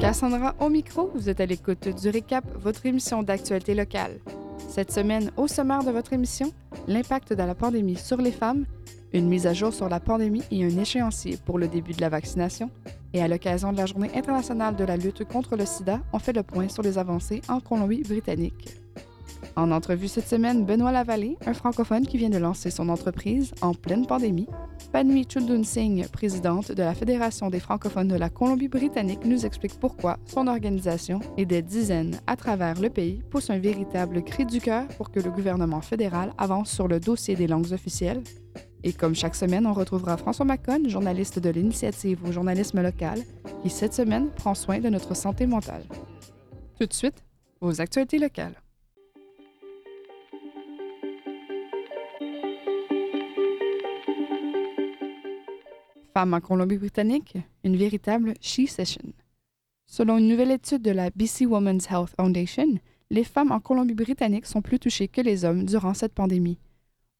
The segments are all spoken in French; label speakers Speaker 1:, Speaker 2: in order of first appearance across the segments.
Speaker 1: Cassandra au micro, vous êtes à l'écoute du Récap, votre émission d'actualité locale. Cette semaine, au sommaire de votre émission, l'impact de la pandémie sur les femmes, une mise à jour sur la pandémie et un échéancier pour le début de la vaccination. Et à l'occasion de la Journée internationale de la lutte contre le sida, on fait le point sur les avancées en Colombie-Britannique. En entrevue cette semaine, Benoît Lavallée, un francophone qui vient de lancer son entreprise en pleine pandémie. Panui Chundun Singh, présidente de la Fédération des francophones de la Colombie-Britannique, nous explique pourquoi son organisation et des dizaines à travers le pays poussent un véritable cri du cœur pour que le gouvernement fédéral avance sur le dossier des langues officielles. Et comme chaque semaine, on retrouvera François Macon, journaliste de l'initiative au journalisme local, qui cette semaine prend soin de notre santé mentale. Tout de suite, aux actualités locales. Femmes en Colombie-Britannique, une véritable She Session. Selon une nouvelle étude de la BC Women's Health Foundation, les femmes en Colombie-Britannique sont plus touchées que les hommes durant cette pandémie.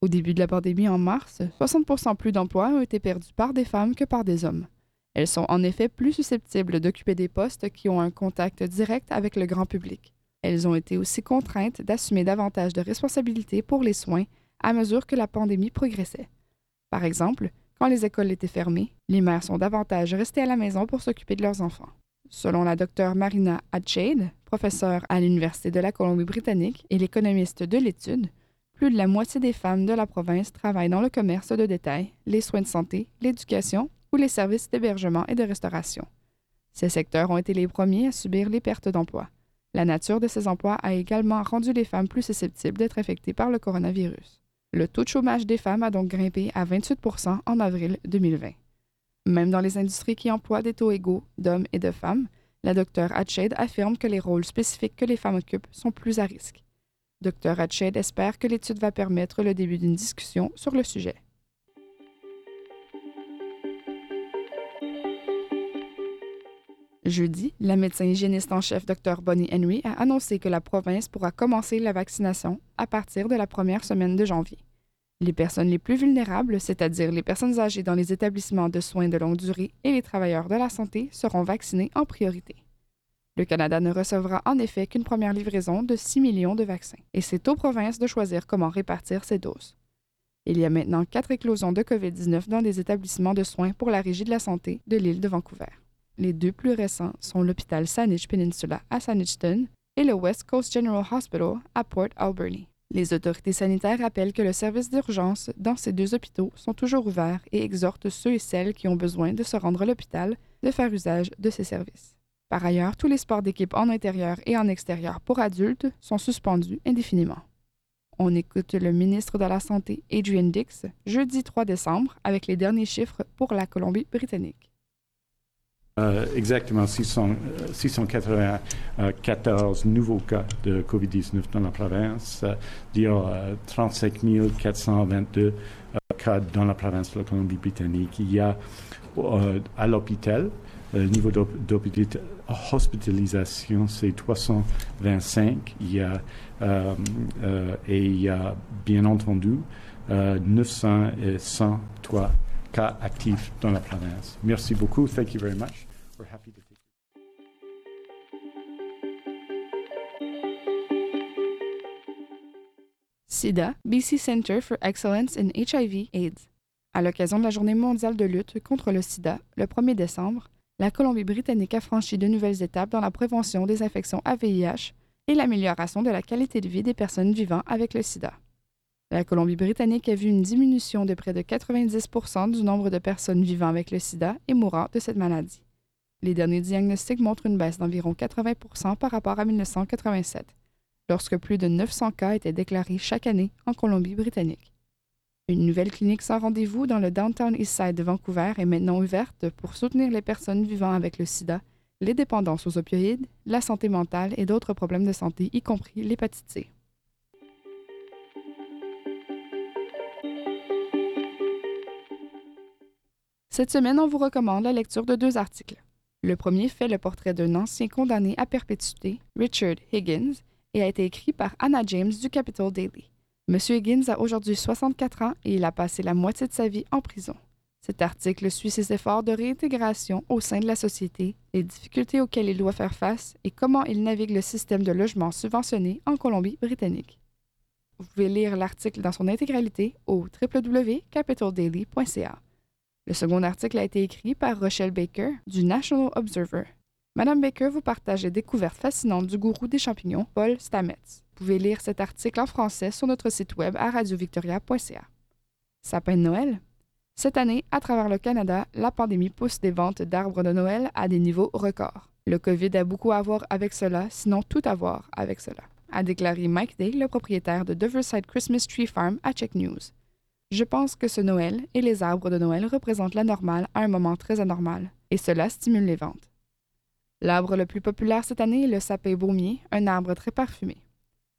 Speaker 1: Au début de la pandémie en mars, 60% plus d'emplois ont été perdus par des femmes que par des hommes. Elles sont en effet plus susceptibles d'occuper des postes qui ont un contact direct avec le grand public. Elles ont été aussi contraintes d'assumer davantage de responsabilités pour les soins à mesure que la pandémie progressait. Par exemple, quand les écoles étaient fermées, les mères sont davantage restées à la maison pour s'occuper de leurs enfants. Selon la docteure Marina Hatshade, professeure à l'Université de la Colombie-Britannique et l'économiste de l'étude, plus de la moitié des femmes de la province travaillent dans le commerce de détail, les soins de santé, l'éducation ou les services d'hébergement et de restauration. Ces secteurs ont été les premiers à subir les pertes d'emplois. La nature de ces emplois a également rendu les femmes plus susceptibles d'être affectées par le coronavirus. Le taux de chômage des femmes a donc grimpé à 28% en avril 2020. Même dans les industries qui emploient des taux égaux d'hommes et de femmes, la Dr Hatched affirme que les rôles spécifiques que les femmes occupent sont plus à risque. Dr Hatched espère que l'étude va permettre le début d'une discussion sur le sujet. Jeudi, la médecin hygiéniste en chef Dr Bonnie Henry a annoncé que la province pourra commencer la vaccination à partir de la première semaine de janvier. Les personnes les plus vulnérables, c'est-à-dire les personnes âgées dans les établissements de soins de longue durée et les travailleurs de la santé, seront vaccinés en priorité. Le Canada ne recevra en effet qu'une première livraison de 6 millions de vaccins, et c'est aux provinces de choisir comment répartir ces doses. Il y a maintenant quatre éclosions de COVID-19 dans des établissements de soins pour la Régie de la santé de l'île de Vancouver. Les deux plus récents sont l'hôpital Saanich Peninsula à Saanich-Ton et le West Coast General Hospital à Port Alberni. Les autorités sanitaires rappellent que le service d'urgence dans ces deux hôpitaux sont toujours ouverts et exhortent ceux et celles qui ont besoin de se rendre à l'hôpital de faire usage de ces services. Par ailleurs, tous les sports d'équipe en intérieur et en extérieur pour adultes sont suspendus indéfiniment. On écoute le ministre de la Santé, Adrian Dix, jeudi 3 décembre, avec les derniers chiffres pour la Colombie-Britannique.
Speaker 2: Euh, exactement 600, 694 nouveaux cas de COVID-19 dans la province. a 35 422 cas dans la province de la Colombie-Britannique. Il y a euh, à l'hôpital, le niveau d'hospitalisation, c'est 325. Il y a, euh, et il y a bien entendu 903 cas actifs dans la province. Merci beaucoup. Thank you very much.
Speaker 1: SIDA, BC Center for Excellence in HIV/AIDS. À l'occasion de la Journée mondiale de lutte contre le sida, le 1er décembre, la Colombie-Britannique a franchi de nouvelles étapes dans la prévention des infections à VIH et l'amélioration de la qualité de vie des personnes vivant avec le sida. La Colombie-Britannique a vu une diminution de près de 90% du nombre de personnes vivant avec le sida et mourant de cette maladie. Les derniers diagnostics montrent une baisse d'environ 80% par rapport à 1987, lorsque plus de 900 cas étaient déclarés chaque année en Colombie-Britannique. Une nouvelle clinique sans rendez-vous dans le Downtown Eastside de Vancouver est maintenant ouverte pour soutenir les personnes vivant avec le sida, les dépendances aux opioïdes, la santé mentale et d'autres problèmes de santé, y compris l'hépatite C. Cette semaine, on vous recommande la lecture de deux articles. Le premier fait le portrait d'un ancien condamné à perpétuité, Richard Higgins, et a été écrit par Anna James du Capital Daily. M. Higgins a aujourd'hui 64 ans et il a passé la moitié de sa vie en prison. Cet article suit ses efforts de réintégration au sein de la société, les difficultés auxquelles il doit faire face et comment il navigue le système de logement subventionné en Colombie-Britannique. Vous pouvez lire l'article dans son intégralité au www.capitaldaily.ca. Le second article a été écrit par Rochelle Baker du National Observer. Madame Baker vous partage les découvertes fascinantes du gourou des champignons, Paul Stamets. Vous pouvez lire cet article en français sur notre site web à radiovictoria.ca. Sapin de Noël? Cette année, à travers le Canada, la pandémie pousse des ventes d'arbres de Noël à des niveaux records. Le COVID a beaucoup à voir avec cela, sinon tout à voir avec cela, a déclaré Mike Day, le propriétaire de Diverside Christmas Tree Farm à Check News. Je pense que ce Noël et les arbres de Noël représentent la normale à un moment très anormal, et cela stimule les ventes. L'arbre le plus populaire cette année est le sapin baumier, un arbre très parfumé.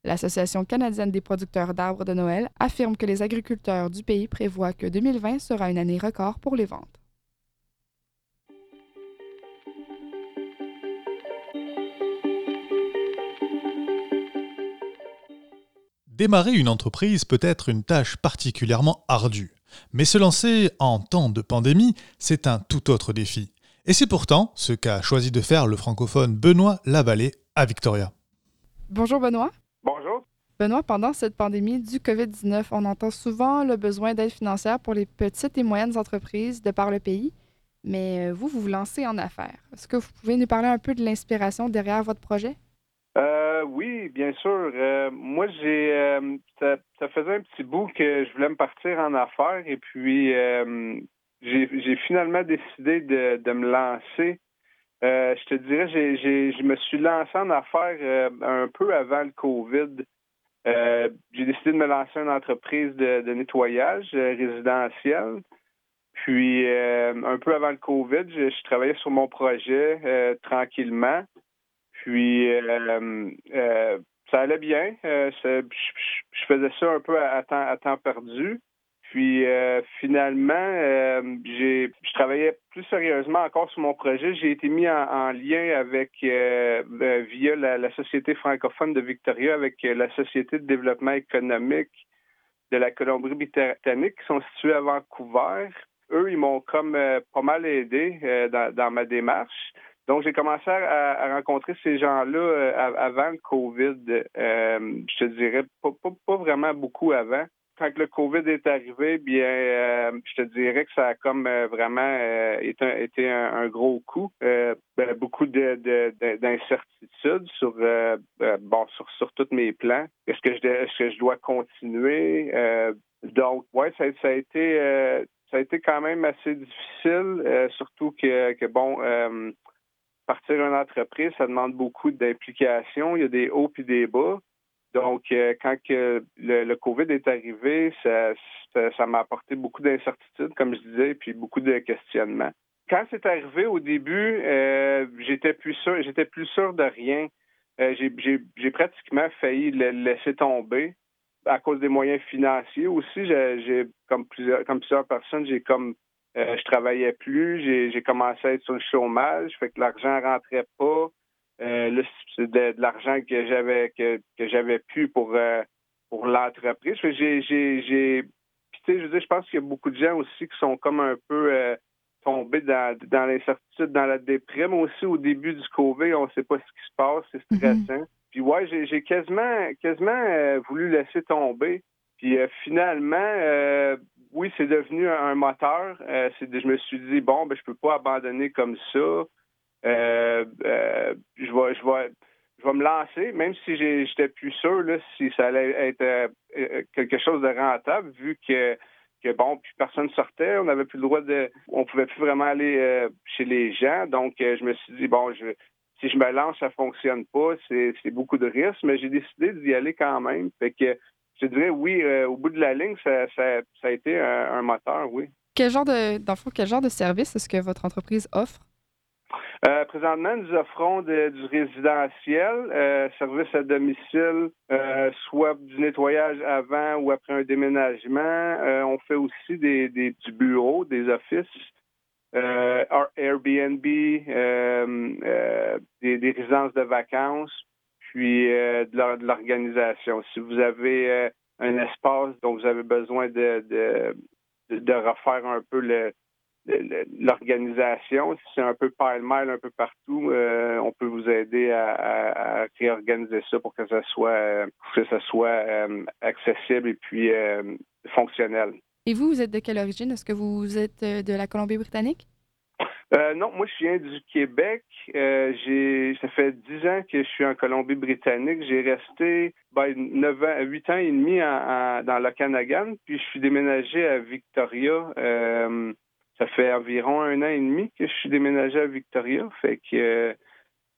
Speaker 1: L'Association canadienne des producteurs d'arbres de Noël affirme que les agriculteurs du pays prévoient que 2020 sera une année record pour les ventes.
Speaker 3: Démarrer une entreprise peut être une tâche particulièrement ardue, mais se lancer en temps de pandémie, c'est un tout autre défi. Et c'est pourtant ce qu'a choisi de faire le francophone Benoît Lavallée à Victoria.
Speaker 1: Bonjour Benoît.
Speaker 4: Bonjour.
Speaker 1: Benoît, pendant cette pandémie du COVID-19, on entend souvent le besoin d'aide financière pour les petites et moyennes entreprises de par le pays. Mais euh, vous, vous vous lancez en affaires. Est-ce que vous pouvez nous parler un peu de l'inspiration derrière votre projet?
Speaker 4: Euh, oui, bien sûr. Euh, moi, j'ai ça, faisait un petit bout que je voulais me partir en affaires et puis j'ai finalement décidé de, me lancer euh, je te dirais, je me suis lancé en affaires euh, un peu avant le COVID. Euh, j'ai décidé de me lancer une entreprise de, nettoyage résidentiel. Puis, un peu avant le COVID, je, travaillais sur mon projet tranquillement. Puis, ça allait bien. je, faisais ça un peu à temps perdu. Puis euh, finalement, euh, j'ai, je travaillais plus sérieusement encore sur mon projet. J'ai été mis en, lien avec euh, via la, Société francophone de Victoria, avec la Société de développement économique de la Colombie-Britannique, qui sont situés à Vancouver. Eux, ils m'ont comme pas mal aidé dans, ma démarche. Donc, j'ai commencé à, rencontrer ces gens-là avant le COVID. je te dirais pas vraiment beaucoup avant quand le COVID est arrivé, bien, euh, je te dirais que ça a comme euh, vraiment euh, été, un, gros coup. Ben, beaucoup d'incertitudes sur, bon, sur, tous mes plans. Est-ce que je, est-ce que je dois continuer? donc, ouais, ça, a été, ça a été quand même assez difficile, surtout que, que bon, partir une entreprise, ça demande beaucoup d'implication. Il y a des hauts et des bas. Donc, euh, quand le, COVID est arrivé, ça, m'a apporté beaucoup d'incertitudes, comme je disais, puis beaucoup de questionnements. Quand c'est arrivé au début, euh, j'étais plus sûr, j'étais plus sûr de rien. Euh, j'ai pratiquement failli le laisser tomber à cause des moyens financiers aussi. Comme plusieurs comme plusieurs personnes, j'ai comme je travaillais plus, j'ai commencé à être sur le chômage, fait que l'argent rentrait pas. Euh, c'est de, l'argent que j'avais que, que j'avais pu pour euh, pour l'entreprise. J'ai j'ai j'ai tu sais je veux je pense qu'il y a beaucoup de gens aussi qui sont comme un peu euh, tombés dans dans l'incertitude, dans la déprime aussi au début du Covid, on ne sait pas ce qui se passe, c'est mhm. stressant. Puis ouais, j'ai j'ai quasiment quasiment voulu laisser tomber. Puis finalement oui, c'est devenu un, moteur. c'est je me suis dit bon, ben je peux pas abandonner comme ça. Euh, euh, je vais, je vais, je vais me lancer, même si j'étais plus sûr là, si ça allait être euh, quelque chose de rentable, vu que que bon, puis personne sortait, on n'avait plus le droit de, on pouvait plus vraiment aller chez les gens, donc je me suis dit bon, si je me lance, ça fonctionne pas, c'est beaucoup de risques, mais j'ai décidé d'y aller quand même, fait je dirais oui, au bout de la ligne, ça, a été un, un, moteur, oui.
Speaker 1: Quel genre de, dans le fond, quel genre de service est-ce que votre entreprise offre?
Speaker 4: Euh, présentement, nous offrons du résidentiel, euh, service à domicile, euh, soit du nettoyage avant ou après un déménagement. on fait aussi des, du bureau, des offices, Airbnb, des, des, résidences de vacances, puis de l'organisation. Si vous avez un espace dont vous avez besoin de, de, de refaire un peu le, l'organisation. Si c'est un peu pile-mile un peu partout, euh, on peut vous aider à, réorganiser ça pour que ça soit, que ça soit accessible et puis fonctionnel.
Speaker 1: Et vous, vous êtes de quelle origine? Est-ce que vous êtes de la Colombie-Britannique?
Speaker 4: Euh, non, moi je viens du Québec. Euh, j'ai ça fait dix ans que je suis en Colombie-Britannique. J'ai resté ben, 9 ans, 8 ans et demi dans l'Okanagan, puis je suis déménagé à Victoria. Euh, ça fait environ un an et demi que je suis déménagé à Victoria. Fait que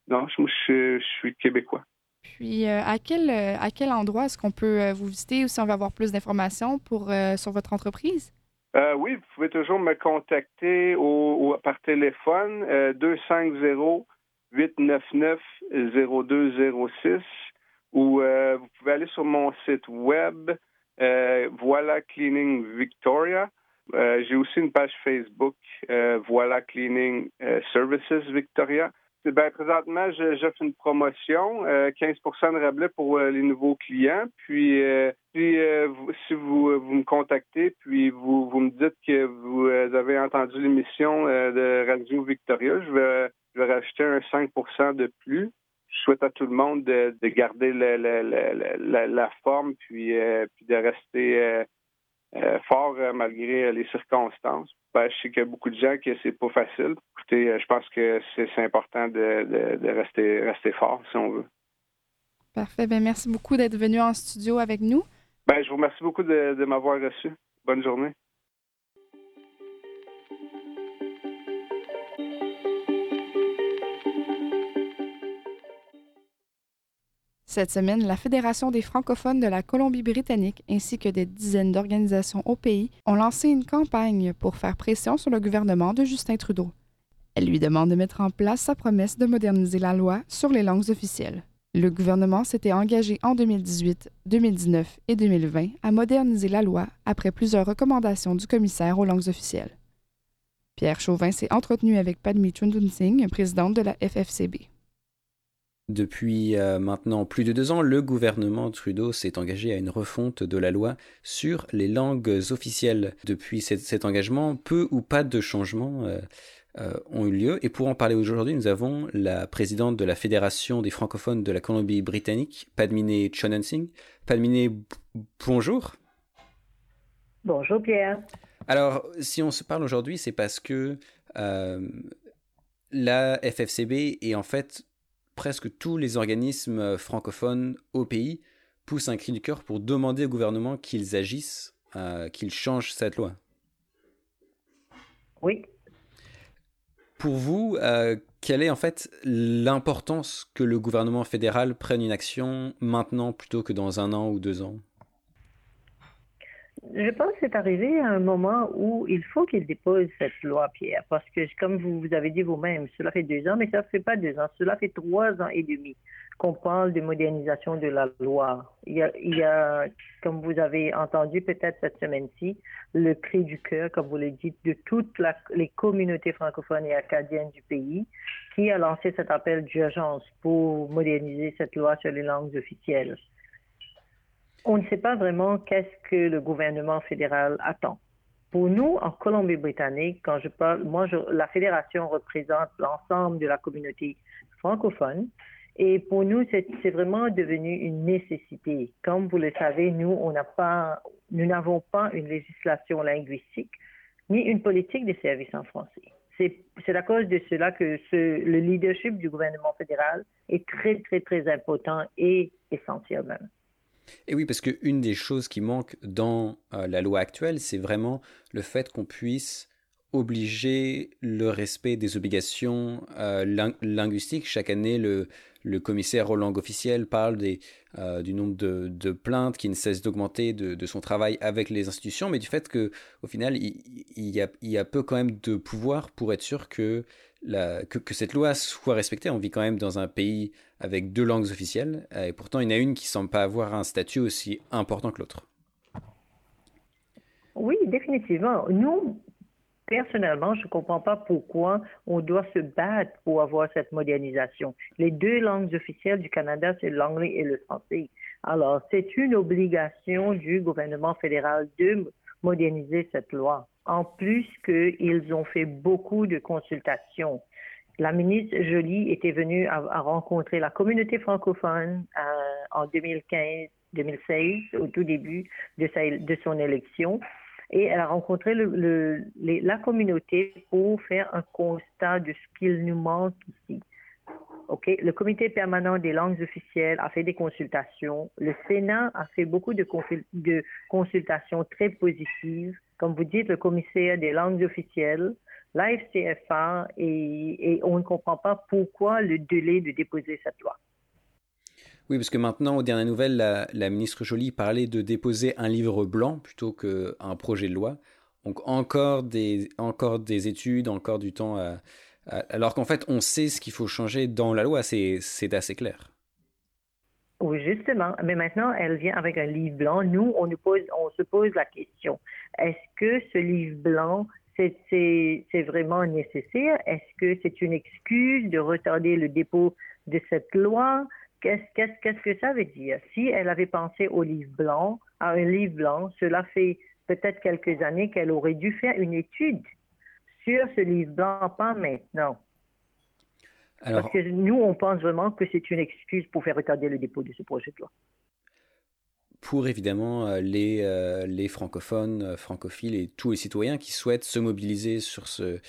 Speaker 4: non, je, je, je, suis québécois.
Speaker 1: Puis à quel à quel endroit est-ce qu'on peut vous visiter ou si on veut avoir plus d'informations pour sur votre entreprise?
Speaker 4: Euh, oui, vous pouvez toujours me contacter au, par téléphone euh, 250-899-0206 ou euh, vous pouvez aller sur mon site web euh, Voilà Cleaning Victoria. J'ai aussi une page Facebook Voilà Cleaning Services Victoria. Ben, présentement, j'offre une promotion, 15% euh, de rabais pour euh, les nouveaux clients. Puis, euh, si vous, vous me contactez, puis vous, me dites que vous avez entendu l'émission de Radio Victoria, je vais, je vais rajouter un 5% de plus. Je souhaite à tout le monde de, de garder la, la, forme, puis, de rester euh, fort euh, malgré les circonstances. Ben, je sais qu'il y a beaucoup de gens que c'est pas facile. Écoutez, euh, je pense que c'est important de, de, rester, rester fort si on veut.
Speaker 1: Parfait. Ben, merci beaucoup d'être venu en studio avec nous.
Speaker 4: Ben, je vous remercie beaucoup de, de m'avoir reçu. Bonne journée.
Speaker 1: Cette semaine, la Fédération des francophones de la Colombie-Britannique ainsi que des dizaines d'organisations au pays ont lancé une campagne pour faire pression sur le gouvernement de Justin Trudeau. Elle lui demande de mettre en place sa promesse de moderniser la loi sur les langues officielles. Le gouvernement s'était engagé en 2018, 2019 et 2020 à moderniser la loi après plusieurs recommandations du commissaire aux langues officielles. Pierre Chauvin s'est entretenu avec Padmi Chundunsing, présidente de la FFCB.
Speaker 5: Depuis euh, maintenant plus de deux ans, le gouvernement Trudeau s'est engagé à une refonte de la loi sur les langues officielles. Depuis cet, engagement, peu ou pas de changements euh, euh, ont eu lieu. Et pour en parler aujourd'hui, nous avons la présidente de la Fédération des francophones de la Colombie-Britannique, Padmine Chonensing. Padmine, bonjour.
Speaker 6: Bonjour Pierre.
Speaker 5: Alors, si on se parle aujourd'hui, c'est parce que la FFCB est en fait presque tous les organismes euh, francophones au pays poussent un cri du cœur pour demander au gouvernement qu'ils agissent, euh, qu'ils changent cette loi.
Speaker 6: Oui.
Speaker 5: Pour vous, euh, quelle est en fait l'importance que le gouvernement fédéral prenne une action maintenant plutôt que dans un an ou deux ans?
Speaker 6: Je pense que c'est arrivé à un moment où il faut qu'il dépose cette loi, Pierre, parce que, comme vous, vous avez dit vous-même, cela fait deux ans, mais ça ne fait pas deux ans, cela fait trois ans et demi qu'on parle de modernisation de la loi. Il y a, il y a comme vous avez entendu peut-être cette semaine-ci, le cri du cœur, comme vous le dites, de toutes les communautés francophones et acadiennes du pays, qui a lancé cet appel d'urgence pour moderniser cette loi sur les langues officielles. On ne sait pas vraiment qu'est-ce que le gouvernement fédéral attend. Pour nous, en Colombie-Britannique, quand je parle, moi, la fédération représente l'ensemble de la communauté francophone. Et pour nous, c'est vraiment devenu une nécessité. Comme vous le savez, nous, on n'a pas, n'avons pas une législation linguistique ni une politique de services en français. C'est à cause de cela que le leadership du gouvernement fédéral est très, très, très important et essentiel même.
Speaker 5: Et oui, parce qu'une des choses qui manque dans euh, la loi actuelle, c'est vraiment le fait qu'on puisse obliger le respect des obligations euh, linguistiques. Chaque année, le, commissaire aux langues officielles parle euh, du nombre de, plaintes qui ne cessent d'augmenter de, son travail avec les institutions, mais du fait qu'au final, il, y a, peu quand même de pouvoir pour être sûr que cette loi soit respectée. On vit quand même dans un pays avec deux langues officielles, euh, et pourtant il y en a une qui semble pas avoir un statut aussi important que l'autre.
Speaker 6: Oui, définitivement. Nous, personnellement, je ne comprends pas pourquoi on doit se battre pour avoir cette modernisation. Les deux langues officielles du Canada, c'est l'anglais et le français. Alors, c'est une obligation du gouvernement fédéral de moderniser cette loi. En plus qu'ils ont fait beaucoup de consultations. La ministre Jolie était venue à, rencontrer la communauté francophone euh, en 2015-2016, au tout début de, son élection et elle a rencontré la communauté pour faire un constat de ce qu'il nous manque ici. Le comité permanent des langues officielles a fait des consultations. Le Sénat a fait beaucoup de consultations très positives. Comme vous dites, le commissaire des langues officielles, l'AFCFA, et, et on ne comprend pas pourquoi le délai de déposer cette loi.
Speaker 5: Oui, parce que maintenant, aux dernières nouvelles, la, ministre Joly parlait de déposer un livre blanc plutôt qu'un projet de loi. Donc encore des, encore des études, encore du temps, alors qu'en fait, on sait ce qu'il faut changer dans la loi, c'est assez clair.
Speaker 6: Oui, justement. Mais maintenant, elle vient avec un livre blanc. Nous, on, nous pose, on se pose la question, est-ce que ce livre blanc, c'est vraiment nécessaire? Est-ce que c'est une excuse de retarder le dépôt de cette loi? Qu'est-ce que ça veut dire? Si elle avait pensé au livre blanc, à un livre blanc, cela fait peut-être quelques années qu'elle aurait dû faire une étude sur ce livre blanc, pas maintenant. Parce que nous, on pense vraiment que c'est une excuse pour faire retarder le dépôt de ce projet de loi.
Speaker 5: Pour évidemment euh, les, euh, les francophones, euh, francophiles et tous les citoyens qui souhaitent se mobiliser sur euh,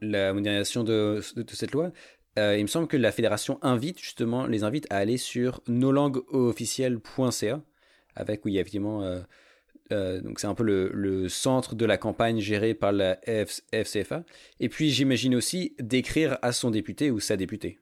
Speaker 5: la, modernisation de, cette loi, il me semble que la fédération invite justement les invite à aller sur noslanguesofficielles.ca avec où il y a évidemment donc c'est un peu le, centre de la campagne gérée par la FCFA. Et puis j'imagine aussi d'écrire à son député ou sa députée.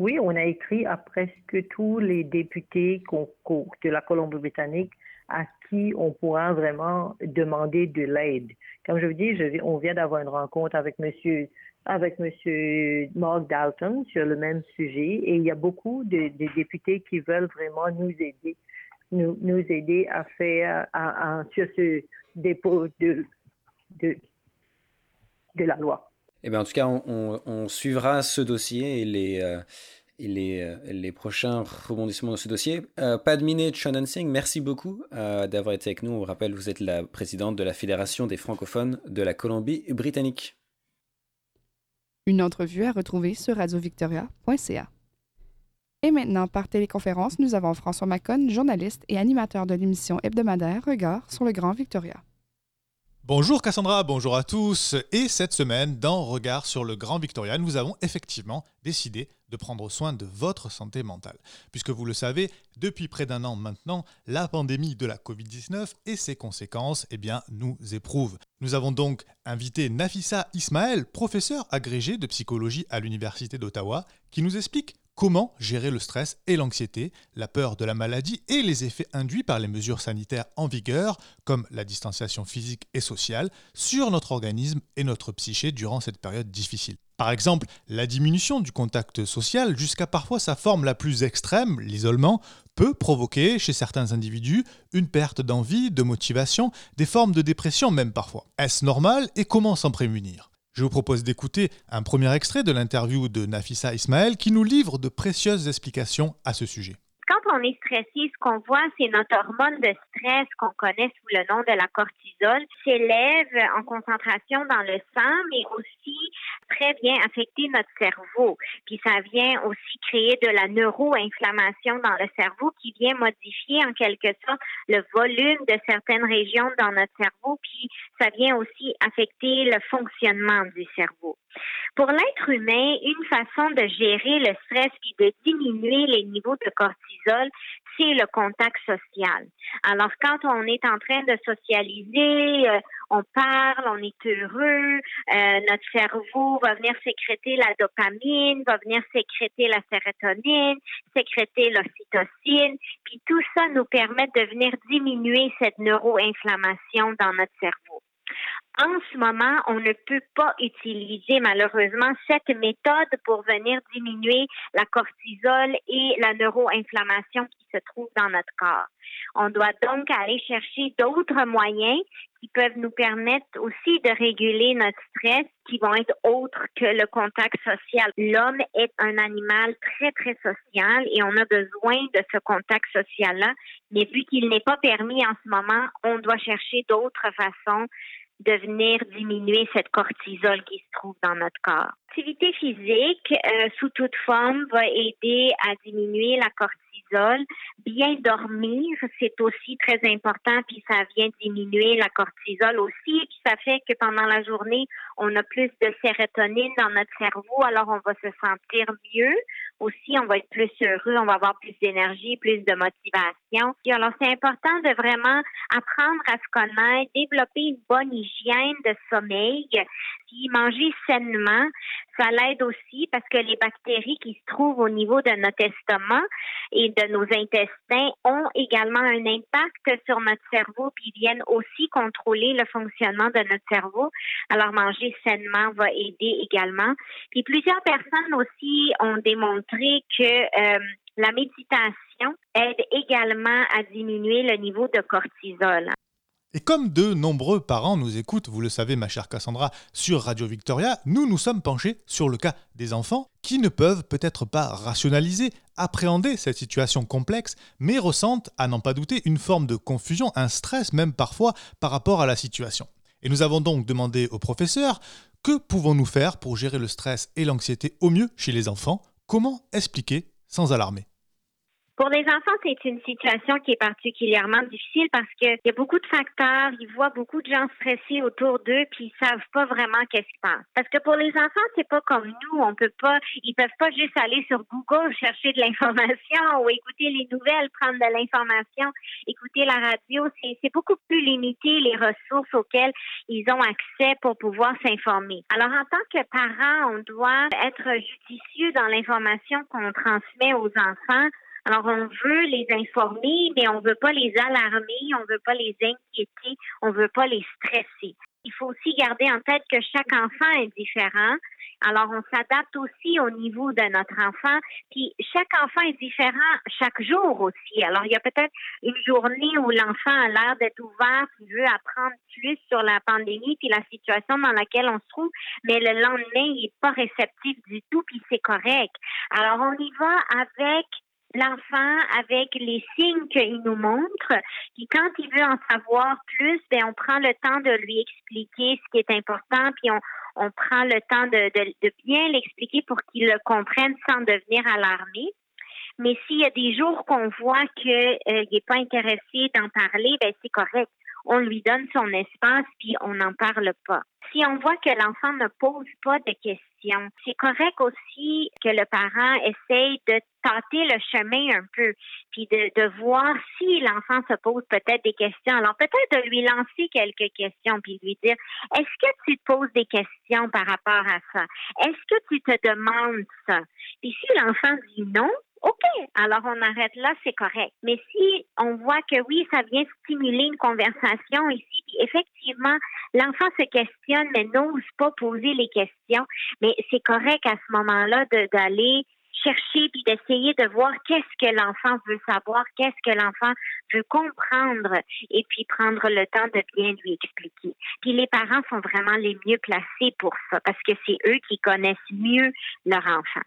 Speaker 6: Oui, on a écrit à presque tous les députés de la Colombie-Britannique à qui on pourra vraiment demander de l'aide. Comme je vous dis, on vient d'avoir une rencontre avec monsieur avec monsieur Mark Dalton sur le même sujet et il y a beaucoup de, députés qui veulent vraiment nous aider nous, nous aider à faire à, sur ce dépôt de, de, de la loi.
Speaker 5: Eh bien, en tout cas, on, suivra ce dossier et les, euh, euh, les prochains rebondissements de ce dossier. Euh, Padmine Chonan Singh, merci beaucoup euh, d'avoir été avec nous. On vous rappelle, vous êtes la présidente de la Fédération des francophones de la Colombie-Britannique.
Speaker 1: Une entrevue à retrouver sur radiovictoria.ca. Et maintenant, par téléconférence, nous avons François Macon, journaliste et animateur de l'émission hebdomadaire Regard sur le Grand Victoria.
Speaker 3: Bonjour Cassandra, bonjour à tous. Et cette semaine, dans Regard sur le Grand Victoria, nous avons effectivement décidé de prendre soin de votre santé mentale. Puisque vous le savez, depuis près d'un an maintenant, la pandémie de la Covid-19 et ses conséquences eh bien, nous éprouvent. Nous avons donc invité Nafissa Ismaël, professeur agrégé de psychologie à l'Université d'Ottawa, qui nous explique Comment gérer le stress et l'anxiété, la peur de la maladie et les effets induits par les mesures sanitaires en vigueur, comme la distanciation physique et sociale, sur notre organisme et notre psyché durant cette période difficile? Par exemple, la diminution du contact social jusqu'à parfois sa forme la plus extrême, l'isolement, peut provoquer chez certains individus une perte d'envie, de motivation, des formes de dépression même parfois. Est-ce normal et comment s'en prémunir? Je vous propose d'écouter un premier extrait de l'interview de Nafissa Ismaël qui nous livre de précieuses explications à ce sujet
Speaker 7: on est stressé, ce qu'on voit, c'est notre hormone de stress qu'on connaît sous le nom de la cortisol s'élève en concentration dans le sang, mais aussi très bien affecter notre cerveau. Puis ça vient aussi créer de la neuroinflammation dans le cerveau qui vient modifier en quelque sorte le volume de certaines régions dans notre cerveau, puis ça vient aussi affecter le fonctionnement du cerveau. Pour l'être humain, une façon de gérer le stress et de diminuer les niveaux de cortisol, c'est le contact social. Alors, quand on est en train de socialiser, euh, on parle, on est heureux, euh, notre cerveau va venir sécréter la dopamine, va venir sécréter la sérotonine, sécréter l'ocytocine, puis tout ça nous permet de venir diminuer cette neuroinflammation dans notre cerveau. En ce moment, on ne peut pas utiliser malheureusement cette méthode pour venir diminuer la cortisol et la neuroinflammation qui se trouve dans notre corps. On doit donc aller chercher d'autres moyens qui peuvent nous permettre aussi de réguler notre stress qui vont être autres que le contact social. L'homme est un animal très, très social et on a besoin de ce contact social-là. Mais vu qu'il n'est pas permis en ce moment, on doit chercher d'autres façons de venir diminuer cette cortisol qui se trouve dans notre corps. L'activité physique, euh, sous toute forme, va aider à diminuer la cortisol Bien dormir, c'est aussi très important, puis ça vient diminuer la cortisol aussi, puis ça fait que pendant la journée, on a plus de sérotonine dans notre cerveau, alors on va se sentir mieux. Aussi, on va être plus heureux, on va avoir plus d'énergie, plus de motivation. alors, c'est important de vraiment apprendre à se connaître, développer une bonne hygiène de sommeil, puis manger sainement. Ça l'aide aussi parce que les bactéries qui se trouvent au niveau de notre estomac et de nos intestins ont également un impact sur notre cerveau puis viennent aussi contrôler le fonctionnement de notre cerveau. Alors manger sainement va aider également. Puis plusieurs personnes aussi ont démontré que euh, la méditation aide également à diminuer le niveau de cortisol.
Speaker 3: Et comme de nombreux parents nous écoutent, vous le savez ma chère Cassandra, sur Radio Victoria, nous nous sommes penchés sur le cas des enfants qui ne peuvent peut-être pas rationaliser, appréhender cette situation complexe, mais ressentent, à n'en pas douter, une forme de confusion, un stress même parfois par rapport à la situation. Et nous avons donc demandé au professeur que pouvons-nous faire pour gérer le stress et l'anxiété au mieux chez les enfants? Comment expliquer sans alarmer?
Speaker 7: Pour les enfants, c'est une situation qui est particulièrement difficile parce qu'il y a beaucoup de facteurs, ils voient beaucoup de gens stressés autour d'eux, puis ils savent pas vraiment qu'est-ce qu'ils pensent. Parce que pour les enfants, c'est pas comme nous, on peut pas, ils peuvent pas juste aller sur Google chercher de l'information ou écouter les nouvelles, prendre de l'information, écouter la radio. C'est beaucoup plus limité les ressources auxquelles ils ont accès pour pouvoir s'informer. Alors, en tant que parents, on doit être judicieux dans l'information qu'on transmet aux enfants alors, on veut les informer, mais on veut pas les alarmer, on veut pas les inquiéter, on veut pas les stresser. Il faut aussi garder en tête que chaque enfant est différent. Alors, on s'adapte aussi au niveau de notre enfant. Puis, chaque enfant est différent chaque jour aussi. Alors, il y a peut-être une journée où l'enfant a l'air d'être ouvert, qui veut apprendre plus sur la pandémie puis la situation dans laquelle on se trouve, mais le lendemain, il n'est pas réceptif du tout, puis c'est correct. Alors, on y va avec l'enfant avec les signes qu'il nous montre. Puis quand il veut en savoir plus, ben on prend le temps de lui expliquer ce qui est important, puis on, on prend le temps de, de, bien l'expliquer pour qu'il le comprenne sans devenir alarmé. Mais s'il y a des jours qu'on voit qu'il euh, n'est pas intéressé d'en parler, ben c'est correct on lui donne son espace puis on n'en parle pas. Si on voit que l'enfant ne pose pas de questions, c'est correct aussi que le parent essaye de tâter le chemin un peu, puis de, voir si l'enfant se pose peut-être des questions. Alors peut-être de lui lancer quelques questions, puis lui dire, est-ce que tu te poses des questions par rapport à ça? Est-ce que tu te demandes ça? Puis si l'enfant dit non, OK, alors on arrête là, c'est correct. Mais si on voit que oui, ça vient stimuler une conversation ici, puis effectivement, l'enfant se questionne, mais n'ose pas poser les questions, mais c'est correct à ce moment-là d'aller chercher puis d'essayer de voir qu'est-ce que l'enfant veut savoir, qu'est-ce que l'enfant veut comprendre et puis prendre le temps de bien lui expliquer. Puis les parents sont vraiment les mieux placés pour ça parce que c'est eux qui connaissent mieux leur enfant.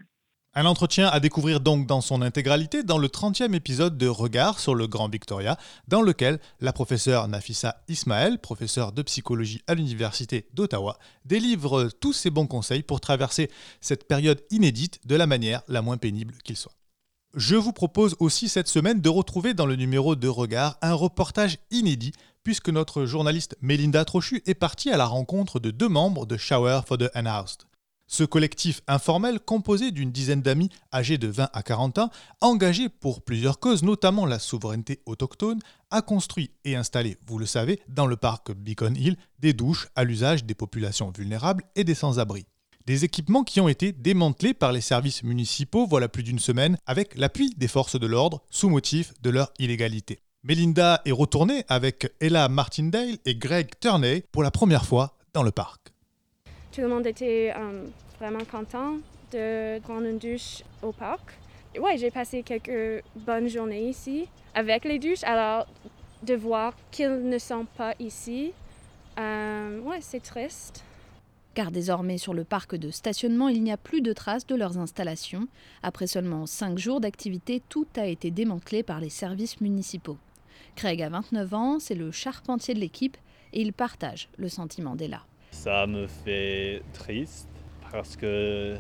Speaker 3: Un entretien à découvrir donc dans son intégralité dans le 30e épisode de Regard sur le Grand Victoria, dans lequel la professeure Nafissa Ismaël, professeure de psychologie à l'Université d'Ottawa, délivre tous ses bons conseils pour traverser cette période inédite de la manière la moins pénible qu'il soit. Je vous propose aussi cette semaine de retrouver dans le numéro de Regard un reportage inédit puisque notre journaliste Melinda Trochu est partie à la rencontre de deux membres de Shower for the Unhoused. Ce collectif informel, composé d'une dizaine d'amis âgés de 20 à 40 ans, engagés pour plusieurs causes, notamment la souveraineté autochtone, a construit et installé, vous le savez, dans le parc Beacon Hill, des douches à l'usage des populations vulnérables et des sans-abri. Des équipements qui ont été démantelés par les services municipaux voilà plus d'une semaine avec l'appui des forces de l'ordre sous motif de leur illégalité. Melinda est retournée avec Ella Martindale et Greg Turney pour la première fois dans le parc.
Speaker 8: Tout le monde était euh, vraiment content de prendre une douche au parc ouais, j'ai passé quelques bonnes journées ici avec les douches. Alors, de voir qu'ils ne sont pas ici, euh, ouais, c'est triste.
Speaker 9: Car désormais sur le parc de stationnement, il n'y a plus de traces de leurs installations. Après seulement cinq jours d'activité, tout a été démantelé par les services municipaux. Craig a 29 ans, c'est le charpentier de l'équipe et il partage le sentiment d'Ella.
Speaker 10: Ça me fait triste parce que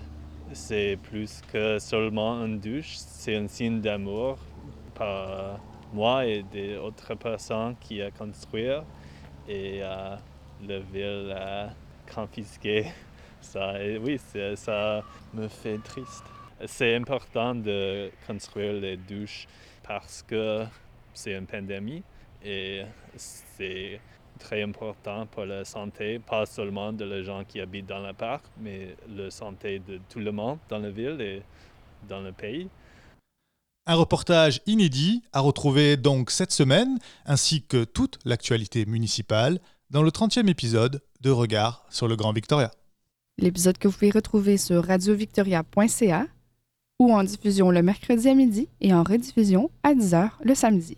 Speaker 10: c'est plus que seulement une douche, c'est un signe d'amour par moi et des autres personnes qui a construit et euh, la ville a confisqué ça. Et oui, ça me fait triste. C'est important de construire les douches parce que c'est une pandémie et c'est très important pour la santé, pas seulement de les gens qui habitent dans le parc, mais la santé de tout le monde dans la ville et dans le pays.
Speaker 3: Un reportage inédit à retrouver donc cette semaine, ainsi que toute l'actualité municipale, dans le 30e épisode de Regard sur le Grand Victoria.
Speaker 1: L'épisode que vous pouvez retrouver sur radiovictoria.ca ou en diffusion le mercredi à midi et en rediffusion à 10h le samedi.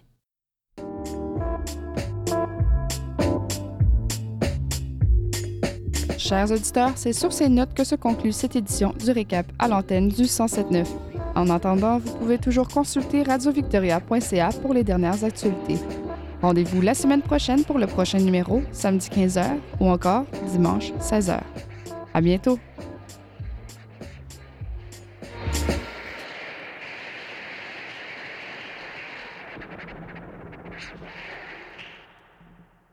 Speaker 1: Chers auditeurs, c'est sur ces notes que se conclut cette édition du récap à l'antenne du 107.9. En attendant, vous pouvez toujours consulter radiovictoria.ca pour les dernières actualités. Rendez-vous la semaine prochaine pour le prochain numéro, samedi 15h ou encore dimanche 16h. À bientôt!